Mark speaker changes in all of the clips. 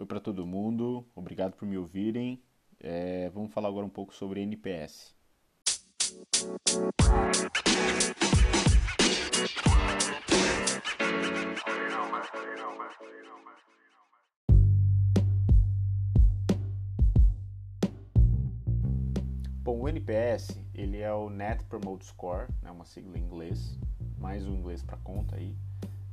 Speaker 1: Oi para todo mundo, obrigado por me ouvirem. É, vamos falar agora um pouco sobre NPS. Bom, o NPS ele é o Net Promote Score, né, uma sigla em inglês, mais um inglês para conta aí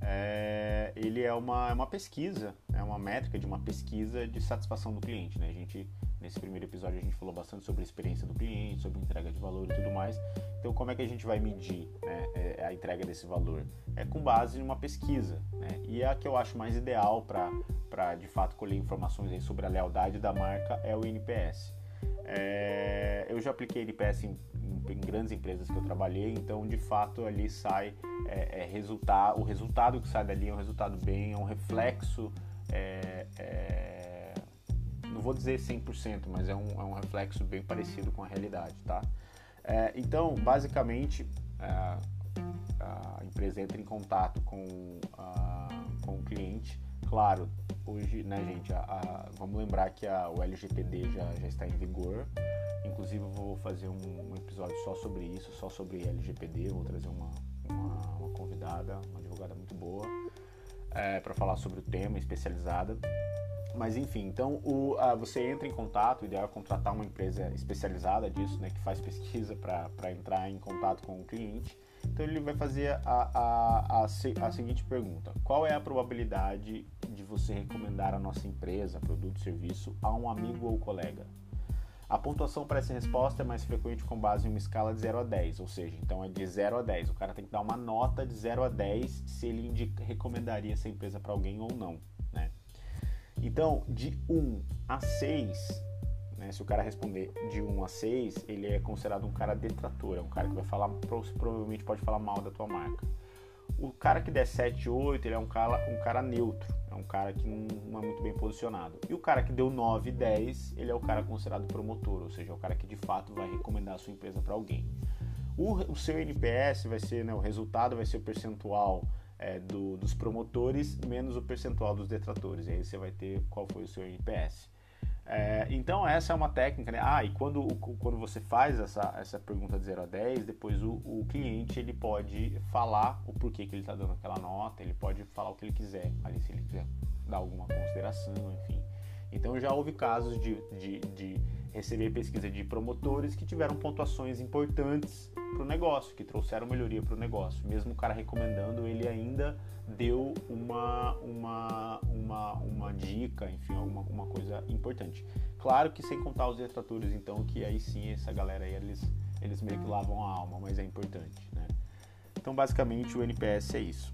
Speaker 1: é, ele é uma, é uma pesquisa, é uma métrica de uma pesquisa de satisfação do cliente. Né? A gente, nesse primeiro episódio, a gente falou bastante sobre a experiência do cliente, sobre entrega de valor e tudo mais. Então, como é que a gente vai medir né, é, a entrega desse valor? É com base em uma pesquisa. Né? E a que eu acho mais ideal para, de fato, colher informações sobre a lealdade da marca é o NPS. É, eu já apliquei NPS em, em, grandes empresas que eu trabalhei, então de fato ali sai é, é o resultado que sai dali é um resultado bem, é um reflexo, é, é não vou dizer 100%, mas é um, é um reflexo bem parecido com a realidade, tá? É, então, basicamente, a, a empresa entra em contato com, a, com o cliente, claro, hoje, né, gente, a, a, vamos lembrar que a, o LGPD já, já está em vigor. Inclusive, eu vou fazer um, um episódio só sobre isso, só sobre LGPD. Vou trazer uma, uma, uma convidada, uma advogada muito boa, é, para falar sobre o tema, especializada. Mas enfim, então o, você entra em contato, o ideal é contratar uma empresa especializada disso, né, que faz pesquisa para entrar em contato com o cliente. Então ele vai fazer a, a, a, a, seguinte pergunta: Qual é a probabilidade de você recomendar a nossa empresa, produto, serviço a um amigo ou colega? A pontuação para essa resposta é mais frequente com base em uma escala de 0 a 10, ou seja, então é de 0 a 10. O cara tem que dar uma nota de 0 a 10 se ele indica, recomendaria essa empresa para alguém ou não. Né? Então, de 1 a 6, né? Se o cara responder de 1 a 6, ele é considerado um cara detrator, é um cara que vai falar, provavelmente pode falar mal da tua marca. O cara que der 7, 8, ele é um cara, um cara neutro, é um cara que não é muito bem posicionado. E o cara que deu 9, 10, ele é o cara considerado promotor, ou seja, é o cara que de fato vai recomendar a sua empresa para alguém. O, o, seu NPS vai ser, né, o resultado vai ser o percentual é, do, dos promotores menos o percentual dos detratores. E aí você vai ter qual foi o seu NPS. É, então essa é uma técnica, né? Ah, e quando, quando você faz essa, essa pergunta de 0 a 10, depois o, o cliente ele pode falar o porquê que ele está dando aquela nota, ele pode falar o que ele quiser, ali se ele quiser dar alguma consideração, enfim. Então já houve casos de, de, de receber pesquisa de promotores que tiveram pontuações importantes para o negócio, que trouxeram melhoria para o negócio. Mesmo o cara recomendando, ele ainda deu uma, uma, uma, uma dica, enfim, alguma uma coisa importante. Claro que sem contar os detratores, então, que aí sim essa galera aí, eles, eles meio que lavam a alma, mas é importante, né? Então, basicamente, o NPS é isso.